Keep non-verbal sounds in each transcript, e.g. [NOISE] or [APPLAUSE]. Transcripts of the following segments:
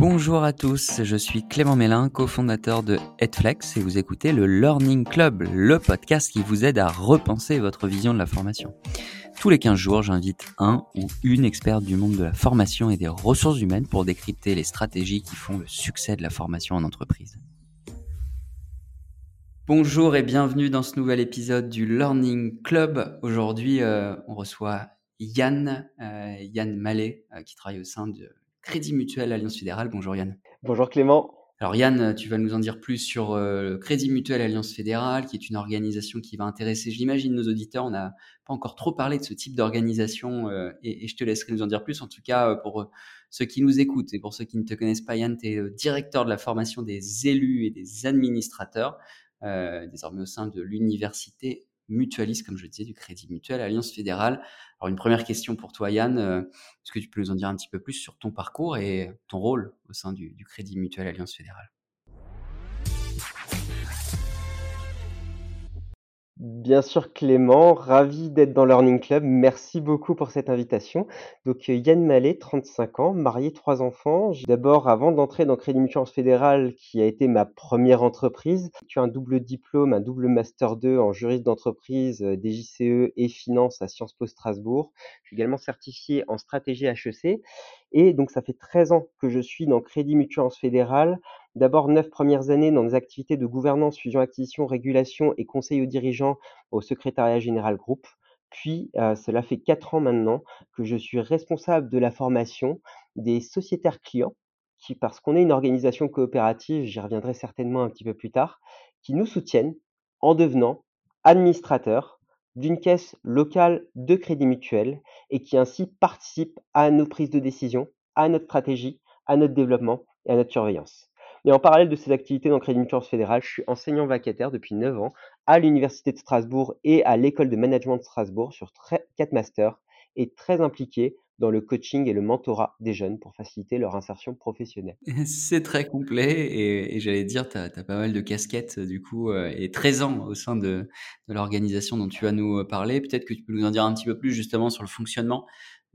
Bonjour à tous, je suis Clément Mélin, cofondateur de Headflex et vous écoutez le Learning Club, le podcast qui vous aide à repenser votre vision de la formation. Tous les 15 jours, j'invite un ou une experte du monde de la formation et des ressources humaines pour décrypter les stratégies qui font le succès de la formation en entreprise. Bonjour et bienvenue dans ce nouvel épisode du Learning Club. Aujourd'hui, euh, on reçoit Yann, euh, Yann Mallet, euh, qui travaille au sein de Crédit Mutuel Alliance Fédérale. Bonjour Yann. Bonjour Clément. Alors Yann, tu vas nous en dire plus sur euh, le Crédit Mutuel Alliance Fédérale, qui est une organisation qui va intéresser, j'imagine, nos auditeurs. On n'a pas encore trop parlé de ce type d'organisation euh, et, je te laisserai nous en dire plus. En tout cas, euh, pour ceux qui nous écoutent et pour ceux qui ne te connaissent pas, Yann, tu es directeur de la formation des élus et des administrateurs, désormais au sein de l'université mutualiste, comme je disais, du Crédit Mutuel Alliance Fédérale. Alors une première question pour toi, Yann. Euh, est-ce que tu peux nous en dire un petit peu plus sur ton parcours et ton rôle au sein du, du Crédit Mutuel Alliance Fédérale? Bien sûr Clément, ravi d'être dans Learning Club. Merci beaucoup pour cette invitation. Donc euh, Yann Mallet, 35 ans, marié, trois enfants. D'abord, avant d'entrer dans Crédit Mutuel Fédéral, qui a été ma première entreprise, j'ai un double diplôme, un double master 2 en juriste d'entreprise, euh, DJCE et finance à Sciences Po Strasbourg. Je suis également certifié en stratégie HEC. Et donc ça fait 13 ans que je suis dans Crédit Mutuel Fédéral D'abord, neuf premières années dans des activités de gouvernance, fusion, acquisition, régulation et conseil aux dirigeants au secrétariat général groupe. Puis, euh, cela fait quatre ans maintenant que je suis responsable de la formation des sociétaires clients, qui, parce qu'on est une organisation coopérative, j'y reviendrai certainement un petit peu plus tard, qui nous soutiennent en devenant administrateurs d'une caisse locale de crédit mutuel et qui ainsi participent à nos prises de décision, à notre stratégie, à notre développement et à notre surveillance. Et en parallèle de ces activités dans Crédit Mutuel Fédéral, je suis enseignant vacataire depuis 9 ans à l'Université de Strasbourg et à l'École de Management de Strasbourg sur 4 masters et très impliqué dans le coaching et le mentorat des jeunes pour faciliter leur insertion professionnelle. [LAUGHS] C'est très complet et, j'allais dire, tu as, pas mal de casquettes du coup euh, et 13 ans au sein de, l'organisation dont tu vas nous parler. Peut-être que tu peux nous en dire un petit peu plus justement sur le fonctionnement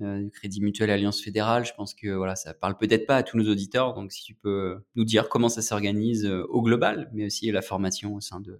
euh, du Crédit Mutuel Alliance Fédérale. Je pense que voilà, ça parle peut-être pas à tous nos auditeurs. Donc, si tu peux nous dire comment ça s'organise euh, au global, mais aussi la formation au sein de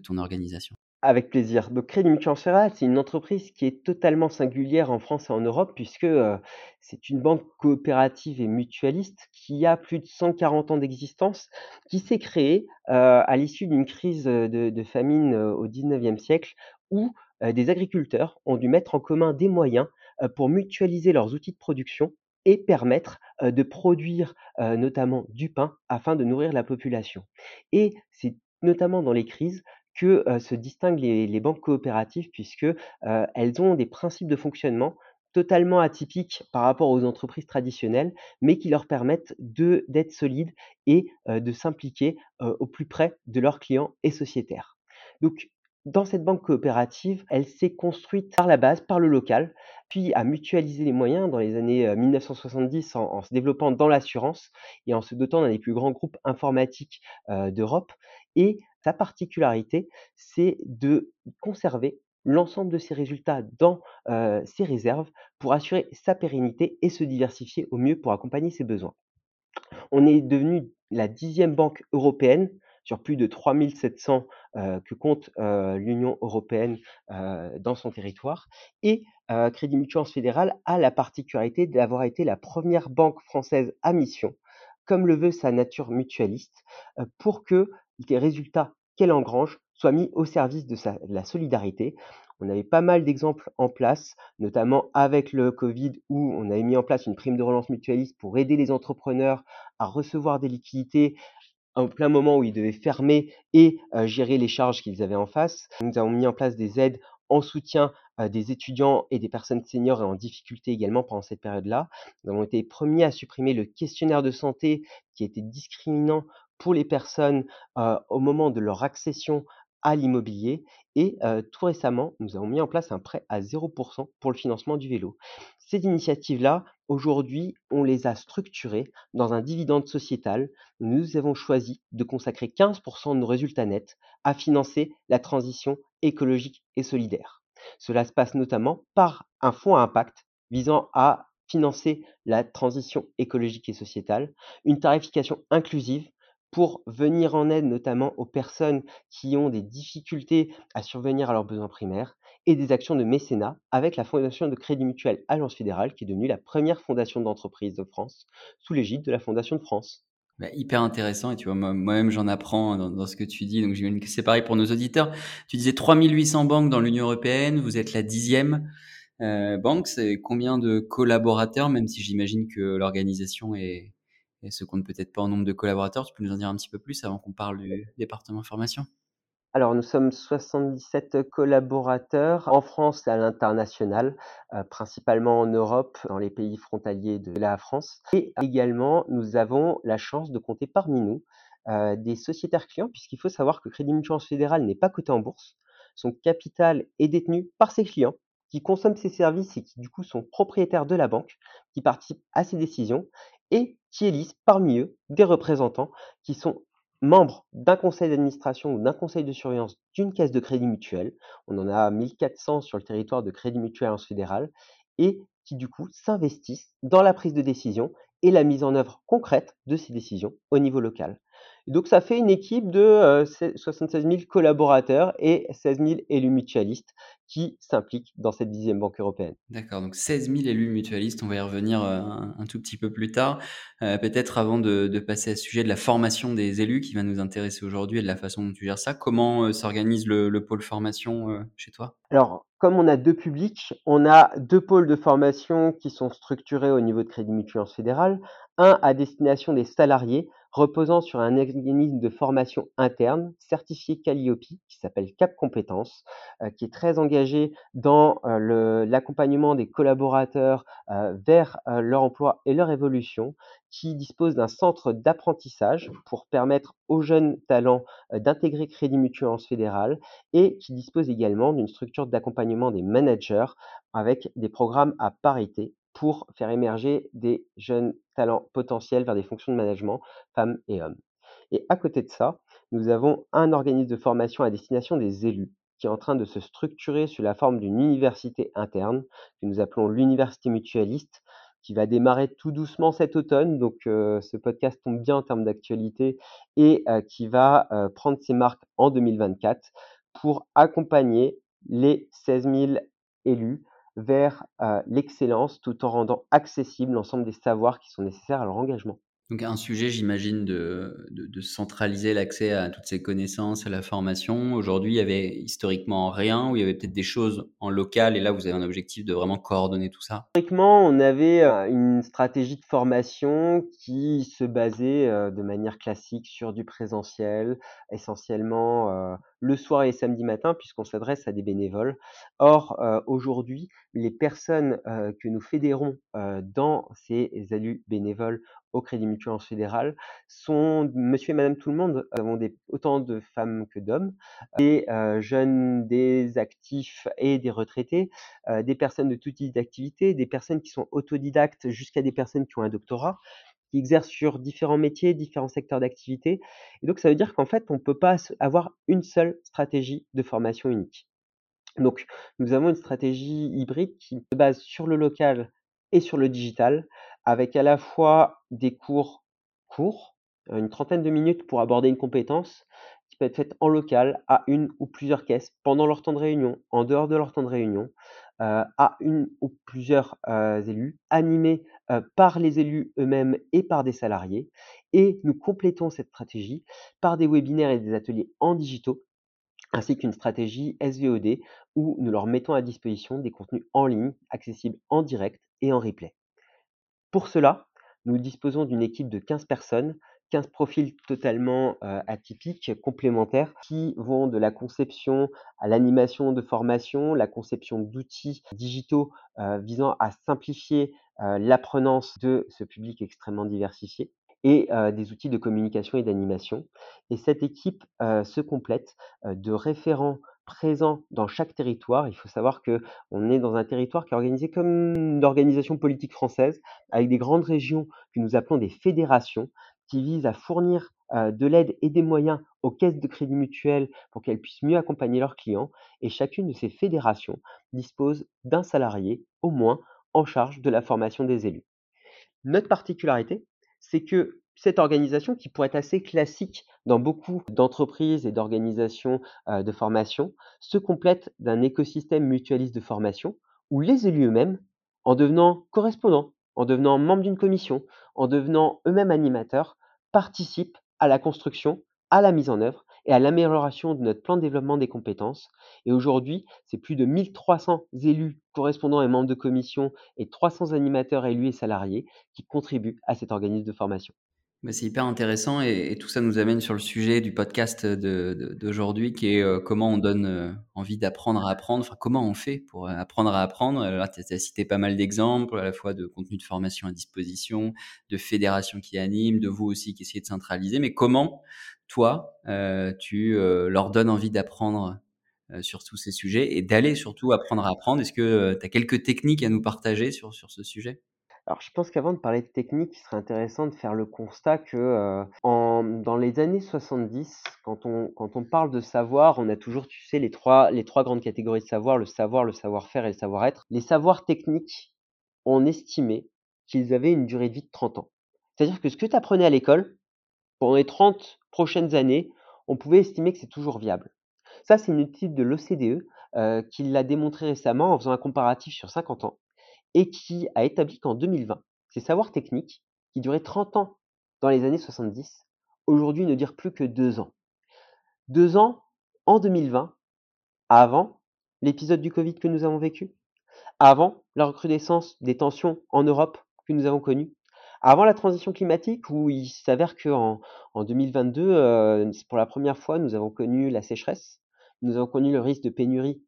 ton organisation. Avec plaisir. Donc Crédit Mutuel c'est une entreprise qui est totalement singulière en France et en Europe puisque euh, c'est une banque coopérative et mutualiste qui a plus de 140 ans d'existence, qui s'est créée à l'issue d'une crise de, de famine au 19e siècle où des agriculteurs ont dû mettre en commun des moyens pour mutualiser leurs outils de production et permettre de produire notamment du pain afin de nourrir la population. Et c'est notamment dans les crises que se distinguent les, banques coopératives puisque elles ont des principes de fonctionnement totalement atypiques par rapport aux entreprises traditionnelles, mais qui leur permettent d'être solides et de s'impliquer au plus près de leurs clients et sociétaires. Donc dans cette banque coopérative, elle s'est construite par la base, par le local, puis a mutualisé les moyens dans les années 1970 en, se développant dans l'assurance et en se dotant d'un des plus grands groupes informatiques d'Europe. Et sa particularité, c'est de conserver l'ensemble de ses résultats dans ses réserves pour assurer sa pérennité et se diversifier au mieux pour accompagner ses besoins. On est devenu la dixième banque européenne sur plus de 3700 euh, que compte l'Union européenne dans son territoire. Et Crédit Mutuel Fédéral a la particularité d'avoir été la première banque française à mission, comme le veut sa nature mutualiste, pour que les résultats qu'elle engrange soient mis au service de, la solidarité. On avait pas mal d'exemples en place, notamment avec le Covid, où on avait mis en place une prime de relance mutualiste pour aider les entrepreneurs à recevoir des liquidités en plein moment où ils devaient fermer et gérer les charges qu'ils avaient en face. Nous avons mis en place des aides en soutien des étudiants et des personnes seniors et en difficulté également pendant cette période-là. Nous avons été premiers à supprimer le questionnaire de santé qui était discriminant pour les personnes au moment de leur accession à l'immobilier. Et tout récemment, nous avons mis en place un prêt à 0% pour le financement du vélo. Ces initiatives-là, aujourd'hui, on les a structurées dans un dividende sociétal. Nous avons choisi de consacrer 15% de nos résultats nets à financer la transition écologique et solidaire. Cela se passe notamment par un fonds à impact visant à financer la transition écologique et sociétale, une tarification inclusive pour venir en aide notamment aux personnes qui ont des difficultés à survenir à leurs besoins primaires et des actions de mécénat avec la Fondation de Crédit Mutuel Alliance Fédérale qui est devenue la première fondation d'entreprise de France sous l'égide de la Fondation de France. Bah, hyper intéressant et tu vois moi-même j'en apprends dans, ce que tu dis donc j'imagine que c'est pareil pour nos auditeurs. Tu disais 3800 banques dans l'Union européenne, vous êtes la dixième euh, banque, c'est combien de collaborateurs même si j'imagine que l'organisation est, et se compte peut-être pas en nombre de collaborateurs. Tu peux nous en dire un petit peu plus avant qu'on parle du département formation? Alors, nous sommes 77 collaborateurs en France et à l'international, euh, principalement en Europe, dans les pays frontaliers de la France. Et également, nous avons la chance de compter parmi nous euh, des sociétaires clients, puisqu'il faut savoir que Crédit Mutuel Fédéral n'est pas coté en bourse. Son capital est détenu par ses clients qui consomment ses services et qui du coup sont propriétaires de la banque, qui participent à ses décisions et qui élisent parmi eux des représentants qui sont membres d'un conseil d'administration ou d'un conseil de surveillance d'une caisse de crédit mutuel. On en a 1400 sur le territoire de Crédit Mutuel en fédéral et qui du coup s'investissent dans la prise de décision et la mise en œuvre concrète de ces décisions au niveau local donc ça fait une équipe de 76 000 collaborateurs et 16 000 élus mutualistes qui s'impliquent dans cette dixième banque européenne. D'accord, donc 16 000 élus mutualistes, on va y revenir un, tout petit peu plus tard. Peut-être avant de, de, passer à ce sujet de la formation des élus qui va nous intéresser aujourd'hui et de la façon dont tu gères ça, comment s'organise le, le, pôle formation chez toi? Alors, comme on a deux publics, on a deux pôles de formation qui sont structurés au niveau de Crédit Mutuel fédéral, un à destination des salariés reposant sur un organisme de formation interne certifié Calliope qui s'appelle Cap Compétences, euh, qui est très engagé dans euh, l'accompagnement des collaborateurs euh, vers leur emploi et leur évolution, qui dispose d'un centre d'apprentissage pour permettre aux jeunes talents d'intégrer Crédit Mutuel fédéral et qui dispose également d'une structure d'accompagnement des managers avec des programmes à parité pour faire émerger des jeunes talents potentiels vers des fonctions de management, femmes et hommes. Et à côté de ça, nous avons un organisme de formation à destination des élus qui est en train de se structurer sous la forme d'une université interne que nous appelons l'université mutualiste qui va démarrer tout doucement cet automne. Donc euh, ce podcast tombe bien en termes d'actualité et euh, qui va euh, prendre ses marques en 2024 pour accompagner les 16 000 élus vers l'excellence tout en rendant accessible l'ensemble des savoirs qui sont nécessaires à leur engagement. Donc un sujet, j'imagine, de, de, centraliser l'accès à toutes ces connaissances, à la formation. Aujourd'hui, il y avait historiquement rien, ou il y avait peut-être des choses en local, et là, vous avez un objectif de vraiment coordonner tout ça? Historiquement, on avait une stratégie de formation qui se basait de manière classique sur du présentiel, essentiellement le soir et samedi matin, puisqu'on s'adresse à des bénévoles. Or, aujourd'hui, les personnes que nous fédérons dans ces élus bénévoles au Crédit Mutuel fédéral sont monsieur et madame tout le monde. Nous avons autant de femmes que d'hommes, des euh, jeunes, des actifs et des retraités, euh, des personnes de tout type d'activité, des personnes qui sont autodidactes jusqu'à des personnes qui ont un doctorat exercent sur différents métiers, différents secteurs d'activité. Et donc, ça veut dire qu'en fait, on ne peut pas avoir une seule stratégie de formation unique. Donc, nous avons une stratégie hybride qui se base sur le local et sur le digital, avec à la fois des cours courts, euh, une trentaine de minutes pour aborder une compétence qui peut être faite en local à une ou plusieurs caisses pendant leur temps de réunion, en dehors de leur temps de réunion, euh, à une ou plusieurs euh, élus, animés par les élus eux-mêmes et par des salariés. Et nous complétons cette stratégie par des webinaires et des ateliers en digitaux ainsi qu'une stratégie SVOD où nous leur mettons à disposition des contenus en ligne accessibles en direct et en replay. Pour cela, nous disposons d'une équipe de 15 personnes, 15 profils totalement atypiques, complémentaires, qui vont de la conception à l'animation de formation, la conception d'outils digitaux visant à simplifier l'apprenance de ce public extrêmement diversifié et des outils de communication et d'animation. Et cette équipe se complète de référents présent dans chaque territoire. Il faut savoir qu'on est dans un territoire qui est organisé comme une organisation politique française, avec des grandes régions que nous appelons des fédérations, qui visent à fournir de l'aide et des moyens aux caisses de crédit mutuel pour qu'elles puissent mieux accompagner leurs clients. Et chacune de ces fédérations dispose d'un salarié au moins en charge de la formation des élus. Notre particularité, c'est que cette organisation, qui pourrait être assez classique dans beaucoup d'entreprises et d'organisations de formation, se complète d'un écosystème mutualiste de formation où les élus eux-mêmes, en devenant correspondants, en devenant membres d'une commission, en devenant eux-mêmes animateurs, participent à la construction, à la mise en œuvre et à l'amélioration de notre plan de développement des compétences. Et aujourd'hui, c'est plus de 1300 élus, correspondants et membres de commission et 300 animateurs élus et salariés qui contribuent à cet organisme de formation. Bah, c'est hyper intéressant et, tout ça nous amène sur le sujet du podcast d'aujourd'hui qui est euh, comment on donne euh, envie d'apprendre à apprendre, enfin comment on fait pour apprendre à apprendre? Alors tu as cité pas mal d'exemples, à la fois de contenu de formation à disposition, de fédérations qui animent, de vous aussi qui essayez de centraliser, mais comment toi, euh, tu leur donnes envie d'apprendre sur tous ces sujets et d'aller surtout apprendre à apprendre? Est-ce que tu as quelques techniques à nous partager sur, sur ce sujet? Alors, je pense qu'avant de parler de technique, il serait intéressant de faire le constat que, euh, en dans les années 70, quand on quand on parle de savoir, on a toujours, tu sais, les trois grandes catégories de savoir, le savoir, le savoir-faire et le savoir-être. Les savoirs techniques, on estimait qu'ils avaient une durée de vie de 30 ans. C'est-à-dire que ce que tu apprenais à l'école, pendant les 30 prochaines années, on pouvait estimer que c'est toujours viable. Ça, c'est une étude de l'OCDE, euh, qui l'a démontré récemment en faisant un comparatif sur 50 ans et qui a établi qu'en 2020, ces savoirs techniques, qui duraient 30 ans dans les années 70, aujourd'hui ne durent plus que 2 ans. 2 ans en 2020, avant l'épisode du Covid que nous avons vécu, avant la recrudescence des tensions en Europe que nous avons connues, avant la transition climatique où il s'avère qu'en en 2022, euh, pour la première fois, nous avons connu la sécheresse, nous avons connu le risque de pénurie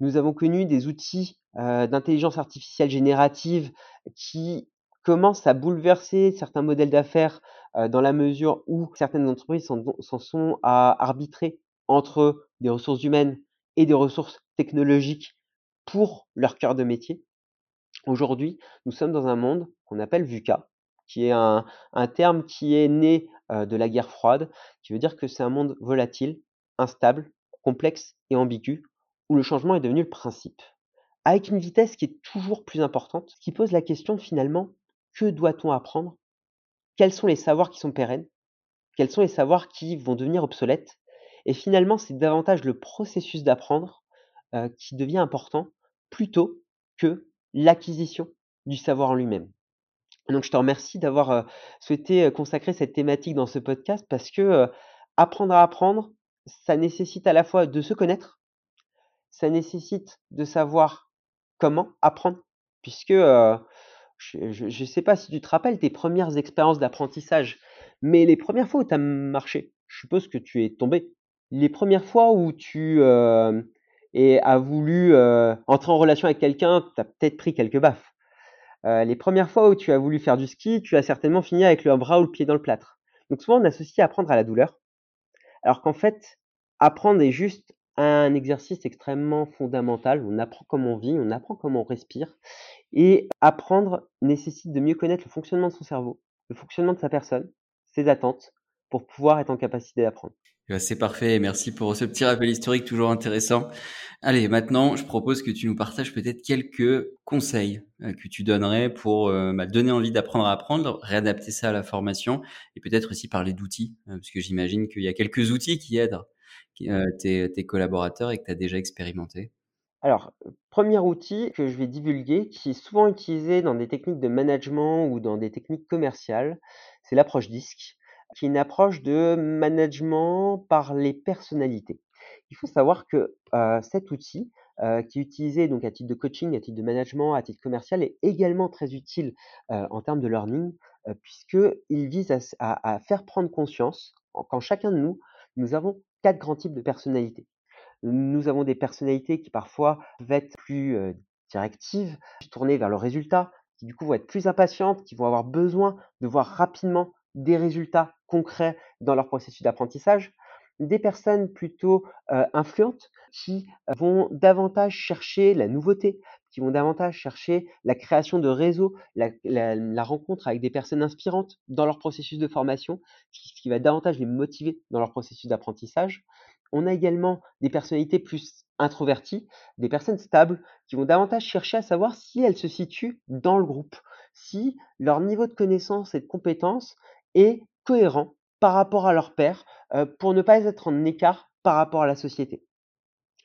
Nous avons connu des outils euh, d'intelligence artificielle générative qui commencent à bouleverser certains modèles d'affaires euh, dans la mesure où certaines entreprises s'en sont à arbitrer entre des ressources humaines et des ressources technologiques pour leur cœur de métier. Aujourd'hui, nous sommes dans un monde qu'on appelle VUCA, qui est un, terme qui est né euh, de la guerre froide, qui veut dire que c'est un monde volatile, instable, complexe et ambigu, où le changement est devenu le principe. Avec une vitesse qui est toujours plus importante, qui pose la question finalement, que doit-on apprendre? Quels sont les savoirs qui sont pérennes? Quels sont les savoirs qui vont devenir obsolètes? Et finalement, c'est davantage le processus d'apprendre euh, qui devient important plutôt que l'acquisition du savoir en lui-même. Donc je te remercie d'avoir euh, souhaité euh, consacrer cette thématique dans ce podcast parce que apprendre à apprendre, ça nécessite à la fois de se connaître, ça nécessite de savoir comment apprendre, puisque je ne sais pas si tu te rappelles tes premières expériences d'apprentissage, mais les premières fois où tu as marché, je suppose que tu es tombé. Les premières fois où tu as voulu entrer en relation avec quelqu'un, tu as peut-être pris quelques baffes. les premières fois où tu as voulu faire du ski, tu as certainement fini avec le bras ou le pied dans le plâtre. Donc souvent on associe apprendre à la douleur, alors qu'en fait, apprendre est juste un exercice extrêmement fondamental. On apprend comment on vit, on apprend comment on respire. Et apprendre nécessite de mieux connaître le fonctionnement de son cerveau, le fonctionnement de sa personne, ses attentes, pour pouvoir être en capacité d'apprendre. Eh ben, c'est parfait, merci pour ce petit rappel historique toujours intéressant. Allez, maintenant, je propose que tu nous partages peut-être quelques conseils euh, que tu donnerais pour euh, bah, donner envie d'apprendre à apprendre, réadapter ça à la formation et peut-être aussi parler d'outils, euh, parce que j'imagine qu'il y a quelques outils qui aident euh, tes, collaborateurs et que tu as déjà expérimenté? Alors, premier outil que je vais divulguer, qui est souvent utilisé dans des techniques de management ou dans des techniques commerciales, c'est l'approche DISC, qui est une approche de management par les personnalités. Il faut savoir que euh, cet outil, euh, qui est utilisé donc à titre de coaching, à titre de management, à titre commercial, est également très utile en termes de learning, puisqu'il vise à, faire prendre conscience, quand chacun de nous, nous avons quatre grands types de personnalités. Nous avons des personnalités qui parfois peuvent être plus directives, tournées vers le résultat, qui du coup vont être plus impatientes, qui vont avoir besoin de voir rapidement des résultats concrets dans leur processus d'apprentissage. Des personnes plutôt influentes qui vont davantage chercher la nouveauté, vont davantage chercher la création de réseaux, la, rencontre avec des personnes inspirantes dans leur processus de formation, ce qui va davantage les motiver dans leur processus d'apprentissage. On a également des personnalités plus introverties, des personnes stables qui vont davantage chercher à savoir si elles se situent dans le groupe, si leur niveau de connaissance et de compétence est cohérent par rapport à leur père, euh, pour ne pas être en écart par rapport à la société.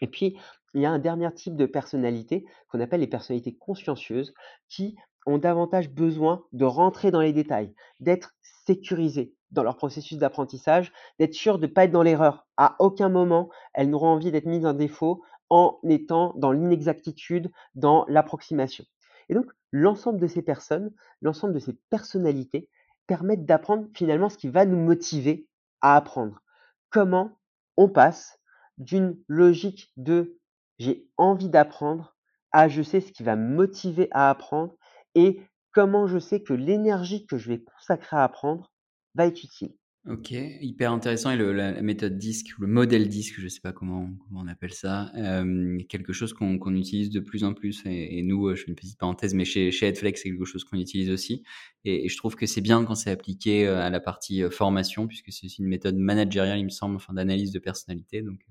Et puis, il y a un dernier type de personnalité qu'on appelle les personnalités consciencieuses qui ont davantage besoin de rentrer dans les détails, d'être sécurisées dans leur processus d'apprentissage, d'être sûres de ne pas être dans l'erreur. À aucun moment, elles n'auront envie d'être mises en défaut en étant dans l'inexactitude, dans l'approximation. Et donc, l'ensemble de ces personnes, l'ensemble de ces personnalités permettent d'apprendre finalement ce qui va nous motiver à apprendre. Comment on passe d'une logique de j'ai envie d'apprendre à je sais ce qui va me motiver à apprendre et comment je sais que l'énergie que je vais consacrer à apprendre va être utile. Ok, hyper intéressant. Et la, méthode DISC, le modèle DISC, je ne sais pas comment, on appelle ça, euh, quelque chose qu'on utilise de plus en plus. Et, nous, euh, je fais une petite parenthèse, mais chez, chez Headflex, c'est quelque chose qu'on utilise aussi. Et, je trouve que c'est bien quand c'est appliqué euh, à la partie formation, puisque c'est une méthode managériale, il me semble, enfin, d'analyse de personnalité. Donc,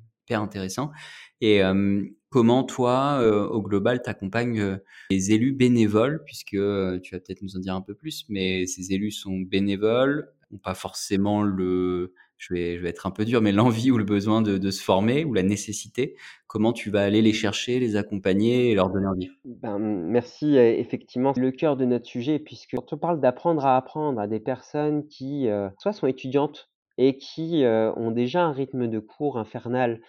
intéressant. Et comment, toi, au global, tu accompagnes les élus bénévoles, puisque tu vas peut-être nous en dire un peu plus, mais ces élus sont bénévoles pas forcément le, je vais, être un peu dur, mais l'envie ou le besoin de, se former ou la nécessité, comment tu vas aller les chercher, les accompagner et leur donner envie? Ben, Merci, euh, effectivement, le cœur de notre sujet, puisque quand on parle d'apprendre à apprendre à des personnes qui euh, soit sont étudiantes et qui euh, ont déjà un rythme de cours infernal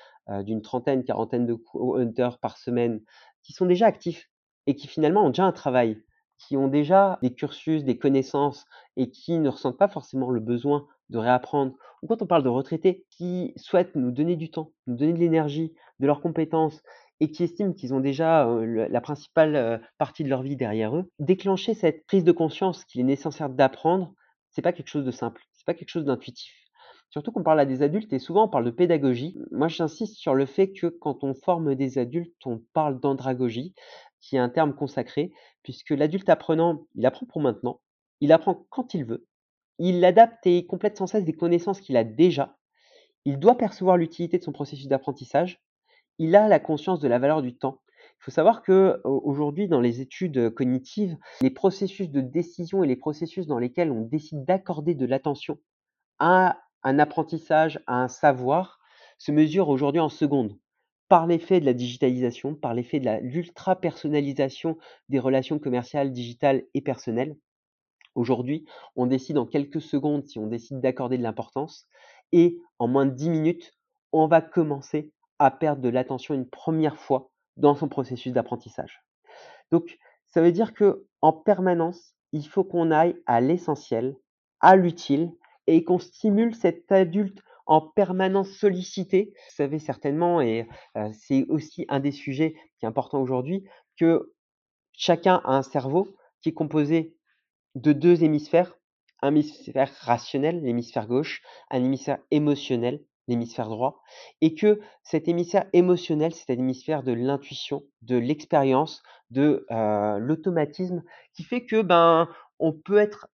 d'une trentaine, quarantaine de heures par semaine, qui sont déjà actifs et qui finalement ont déjà un travail qui ont déjà des cursus, des connaissances et qui ne ressentent pas forcément le besoin de réapprendre, ou quand on parle de retraités qui souhaitent nous donner du temps, nous donner de l'énergie, de leurs compétences et qui estiment qu'ils ont déjà la principale partie de leur vie derrière eux, déclencher cette prise de conscience qu'il est nécessaire d'apprendre, c'est pas quelque chose de simple, c'est pas quelque chose d'intuitif. Surtout qu'on parle à des adultes et souvent on parle de pédagogie. Moi j'insiste sur le fait que quand on forme des adultes, on parle d'andragogie qui est un terme consacré, puisque l'adulte apprenant, il apprend pour maintenant, il apprend quand il veut, il adapte et complète sans cesse des connaissances qu'il a déjà, il doit percevoir l'utilité de son processus d'apprentissage, il a la conscience de la valeur du temps. Il faut savoir que aujourd'hui, dans les études cognitives, les processus de décision et les processus dans lesquels on décide d'accorder de l'attention à un apprentissage, à un savoir, se mesurent aujourd'hui en secondes par l'effet de la digitalisation, par l'effet de l'ultra-personnalisation des relations commerciales, digitales et personnelles. Aujourd'hui, on décide en quelques secondes si on décide d'accorder de l'importance et en moins de 10 minutes, on va commencer à perdre de l'attention une première fois dans son processus d'apprentissage. Donc, ça veut dire que en permanence, il faut qu'on aille à l'essentiel, à l'utile et qu'on stimule cet adulte en permanence sollicité. Vous savez certainement, et c'est aussi un des sujets qui est important aujourd'hui, que chacun a un cerveau qui est composé de deux hémisphères, un hémisphère rationnel, l'hémisphère gauche, un hémisphère émotionnel, l'hémisphère droit, et que cet hémisphère émotionnel, c'est un hémisphère de l'intuition, de l'expérience, de l'automatisme, qui fait que ben on peut être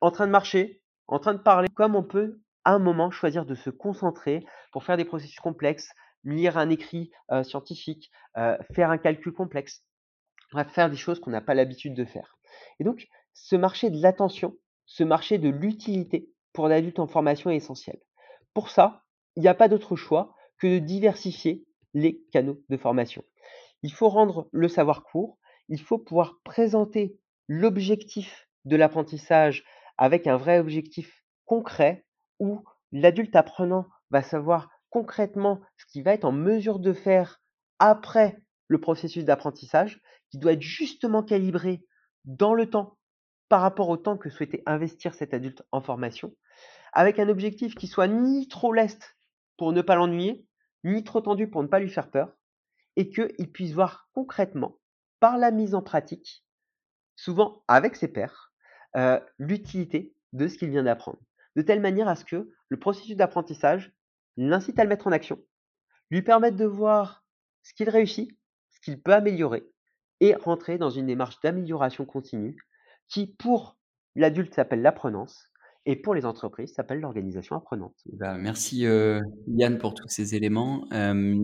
en train de marcher, en train de parler, comme on peut à un moment choisir de se concentrer pour faire des processus complexes, lire un écrit scientifique, faire un calcul complexe, faire des choses qu'on n'a pas l'habitude de faire. Et donc, ce marché de l'attention, ce marché de l'utilité pour l'adulte en formation est essentiel. Pour ça, il n'y a pas d'autre choix que de diversifier les canaux de formation. Il faut rendre le savoir court, il faut pouvoir présenter l'objectif de l'apprentissage avec un vrai objectif concret où l'adulte apprenant va savoir concrètement ce qu'il va être en mesure de faire après le processus d'apprentissage, qui doit être justement calibré dans le temps par rapport au temps que souhaitait investir cet adulte en formation, avec un objectif qui soit ni trop leste pour ne pas l'ennuyer, ni trop tendu pour ne pas lui faire peur, et qu'il puisse voir concrètement, par la mise en pratique, souvent avec ses pairs, euh, l'utilité de ce qu'il vient d'apprendre. De telle manière à ce que le processus d'apprentissage l'incite à le mettre en action, lui permette de voir ce qu'il réussit, ce qu'il peut améliorer, et rentrer dans une démarche d'amélioration continue qui, pour l'adulte, s'appelle l'apprenance, Et pour les entreprises, ça s'appelle l'organisation apprenante. Bah, merci, heu, Yann pour tous ces éléments. Hem,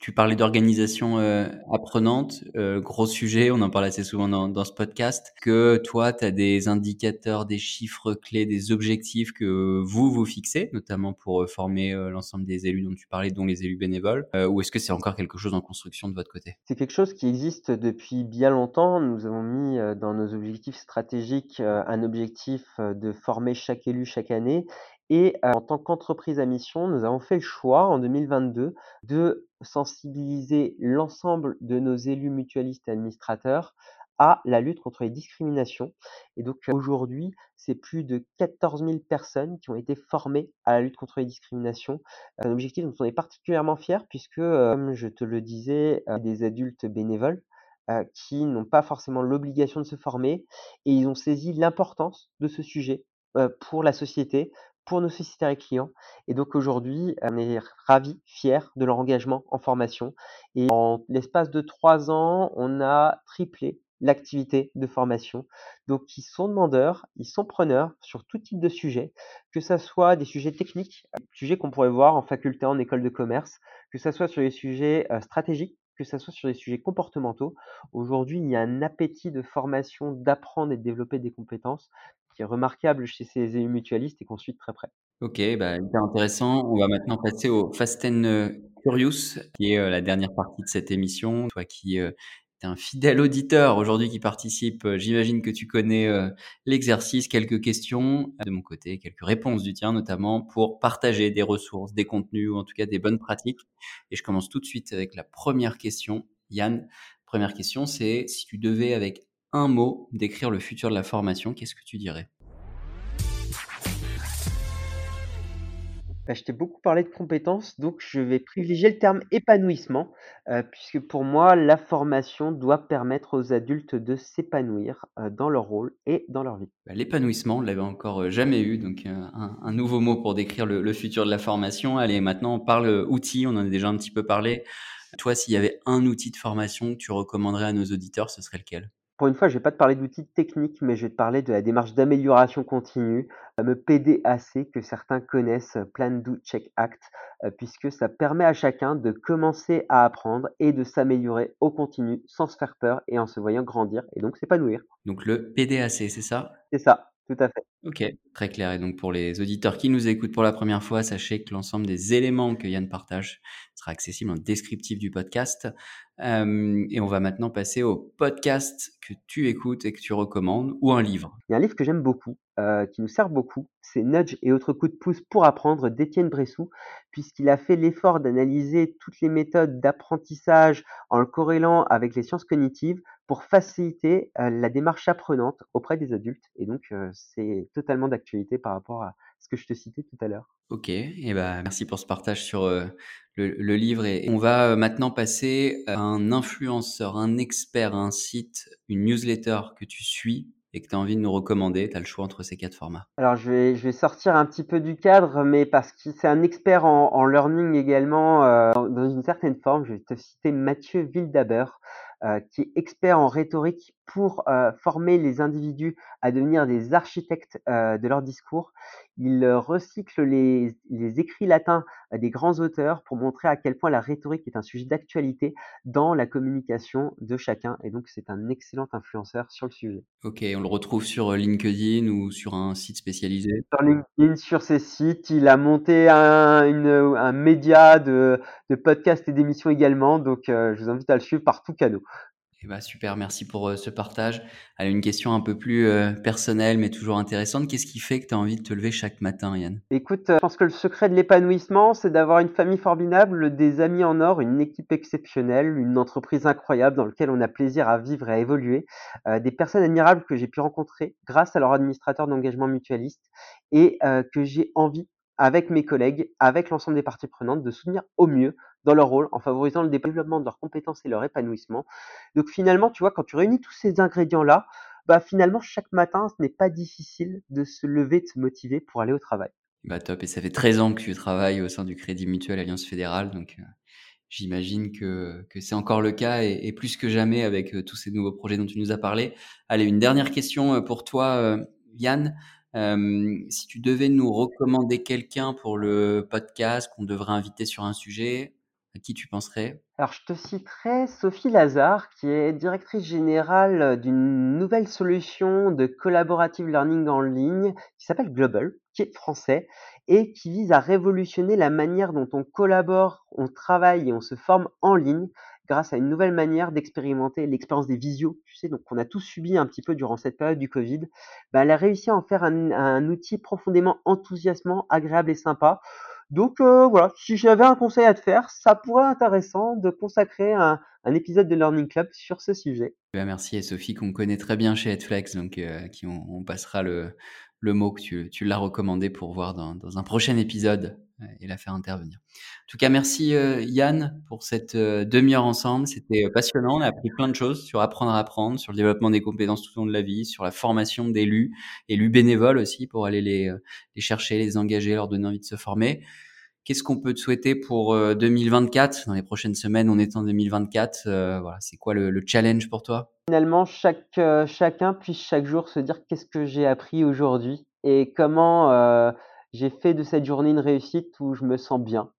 tu parlais d'organisation, heu, apprenante, gros sujet, on en parle assez souvent dans dans ce podcast. Que toi, tu as des indicateurs, des chiffres clés, des objectifs que vous, vous fixez, notamment pour, former, l'ensemble des élus dont tu parlais, dont les élus bénévoles? Ou est-ce que c'est encore quelque chose en construction de votre côté? C'est quelque chose qui existe depuis bien longtemps. Nous avons mis, dans nos objectifs stratégiques, un objectif, de former chaque élu chaque année et heu, en tant qu'entreprise à mission, nous avons fait le choix en 2022 de sensibiliser l'ensemble de nos élus mutualistes et administrateurs à la lutte contre les discriminations et donc aujourd'hui, c'est plus de 14 000 personnes qui ont été formées à la lutte contre les discriminations. Un objectif dont on est particulièrement fier puisque, comme je te le disais, heu, des adultes bénévoles, qui n'ont pas forcément l'obligation de se former et ils ont saisi l'importance de ce sujet, pour la société, pour nos sociétaires et clients et donc aujourd'hui, on est ravis, fiers de leur engagement en formation et en l'espace de 3 ans, on a triplé l'activité de formation. Donc ils sont demandeurs, ils sont preneurs sur tout type de sujet, que ça soit des sujets techniques, des sujets qu'on pourrait voir en faculté, en école de commerce, que ça soit sur les sujets, stratégiques, que ça soit sur les sujets comportementaux. Aujourd'hui, il y a un appétit de formation, d'apprendre et de développer des compétences remarquable chez ces mutualistes et qu'on suit de très près. OK, bah, hyper intéressant. On va maintenant passer au Fast and Curious, qui est, heu, la dernière partie de cette émission. Toi qui, tu es un fidèle auditeur aujourd'hui qui participe, j'imagine que tu connais, l'exercice. Quelques questions de mon côté, quelques réponses du tien notamment pour partager des ressources, des contenus ou en tout cas des bonnes pratiques et je commence tout de suite avec la première question. Yann, première question, c'est si tu devais avec un mot décrire le futur de la formation, qu'est-ce que tu dirais? Bah, je t'ai beaucoup parlé de compétences, donc je vais privilégier le terme épanouissement, heu, puisque pour moi, la formation doit permettre aux adultes de s'épanouir, heu, dans leur rôle et dans leur vie. Bah, l'épanouissement, on l'avait encore, heu, jamais eu, donc un un nouveau mot pour décrire le le futur de la formation. Allez, maintenant on parle, outils, on en a déjà un petit peu parlé. Toi, s'il y avait un outil de formation que tu recommanderais à nos auditeurs, ce serait lequel? Pour une fois, je vais pas te parler d'outils techniques, mais je vais te parler de la démarche d'amélioration continue, le fameux PDAC que certains connaissent, Plan, Do, Check, Act, heu, puisque ça permet à chacun de commencer à apprendre et de s'améliorer au continu sans se faire peur et en se voyant grandir et donc s'épanouir. Donc le PDAC, c'est ça? C'est ça, tout à fait. OK, très clair et donc pour les auditeurs qui nous écoutent pour la première fois, sachez que l'ensemble des éléments que Yann partage sera accessible en descriptif du podcast. Et on va maintenant passer au podcast que tu écoutes et que tu recommandes ou un livre. Il y a un livre que j'aime beaucoup, heu, qui nous sert beaucoup, c'est Nudge et autres coups de pouce pour apprendre d'Étienne Bressou, puisqu'il a fait l'effort d'analyser toutes les méthodes d'apprentissage en le corrélant avec les sciences cognitives pour faciliter, heu, la démarche apprenante auprès des adultes et donc heu, c'est totalement d'actualité par rapport à ce que je te citais tout à l'heure. OK et bah, merci pour ce partage sur, heu, le le livre et on va, maintenant passer à un influenceur, un expert, un site, une newsletter que tu suis et que tu as envie de nous recommander. Tu as le choix entre ces 4 formats. Alors je vais je vais sortir un petit peu du cadre, mais parce que c'est un expert en en learning également, dans une certaine forme. Je vais te citer Mathieu Wildaber, heu, qui est expert en rhétorique pour, heu, former les individus à devenir des architectes, heu, de leur discours. Il, heu, recycle les les écrits latins, des grands auteurs pour montrer à quel point la rhétorique est un sujet d'actualité dans la communication de chacun et donc c'est un excellent influenceur sur le sujet. OK, on le retrouve sur, LinkedIn ou sur un site spécialisé? Sur LinkedIn, sur ses sites, il a monté un une, un média de de podcasts et d'émissions également, donc je vous invite à le suivre par tous canaux. Et bah, super, merci pour, heu, ce partage. Allez, une question un peu plus, heu, personnelle, mais toujours intéressante. Qu'est-ce qui fait que tu as envie de te lever chaque matin, Yann? Écoute, heu, je pense que le secret de l'épanouissement, c'est d'avoir une famille formidable, des amis en or, une équipe exceptionnelle, une entreprise incroyable dans lequel on a plaisir à vivre et à évoluer, des personnes admirables que j'ai pu rencontrer grâce à leur administrateur d'engagement mutualiste et que j'ai envie, avec mes collègues, avec l'ensemble des parties prenantes, de soutenir au mieux dans leur rôle, en favorisant le développement de leurs compétences et leur épanouissement. Donc finalement, tu vois, quand tu réunis tous ces ingrédients-là, bah, finalement, chaque matin, ce n'est pas difficile de se lever, de se motiver pour aller au travail. Bah, top et ça fait 13 ans que tu travailles au sein du Crédit Mutuel Alliance Fédérale, donc heu, j'imagine que que c'est encore le cas et plus que jamais avec, heu, tous ces nouveaux projets dont tu nous as parlé. Allez, une dernière question, heu, pour toi, Yann. Si tu devais nous recommander quelqu'un pour le podcast qu'on devrait inviter sur un sujet, à qui tu penserais? Alors, je te citerai Sophie Lazare, qui est directrice générale d'une nouvelle solution de collaborative learning en ligne qui s'appelle Global, qui est français et qui vise à révolutionner la manière dont on collabore, on travaille et on se forme en ligne grâce à une nouvelle manière d'expérimenter l'expérience des visios, tu sais, donc qu'on a tous subi un petit peu durant cette période du Covid. Bah, elle a réussi à en faire un, outil profondément enthousiasmant, agréable et sympa donc euh, voilà, si j'avais un conseil à te faire, ça pourrait être intéressant de consacrer un, épisode de Learning Club sur ce sujet. Ben, merci à Sophie qu'on connaît très bien chez Headflex, donc euh, qui on, passera le, mot que tu, l'as recommandé pour voir dans, un prochain épisode et la faire intervenir. En tout cas, merci euh, Yann pour cette euh, demi-heure ensemble. C'était passionnant. On a appris plein de choses sur apprendre à apprendre, sur le développement des compétences tout au long de la vie, sur la formation d'élus, élus bénévoles aussi pour aller les, les chercher, les engager, leur donner envie de se former. Qu'est-ce qu'on peut te souhaiter pour 2024 Dans les prochaines semaines, on est en 2024. voilà, c'est quoi le, le, challenge pour toi? Finalement, chaque, chacun puisse chaque jour se dire qu'est-ce que j'ai appris aujourd'hui et comment j'ai fait de cette journée une réussite où je me sens bien.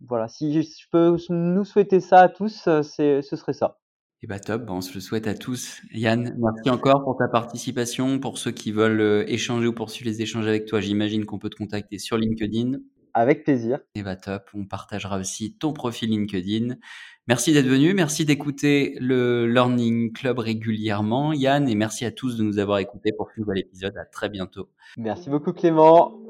Voilà, si je peux nous souhaiter ça à tous, euh, c'est, ce serait ça. Et eh bah top, on se le souhaite à tous. Yann, merci encore pour ta participation. Pour ceux qui veulent euh, échanger ou poursuivre les échanges avec toi, j'imagine qu'on peut te contacter sur LinkedIn. Avec plaisir. Et eh bah top, on partagera aussi ton profil LinkedIn. Merci d'être venu, merci d'écouter le Learning Club régulièrement, Yann, et merci à tous de nous avoir écoutés pour ce nouvel épisode. À très bientôt. Merci beaucoup Clément.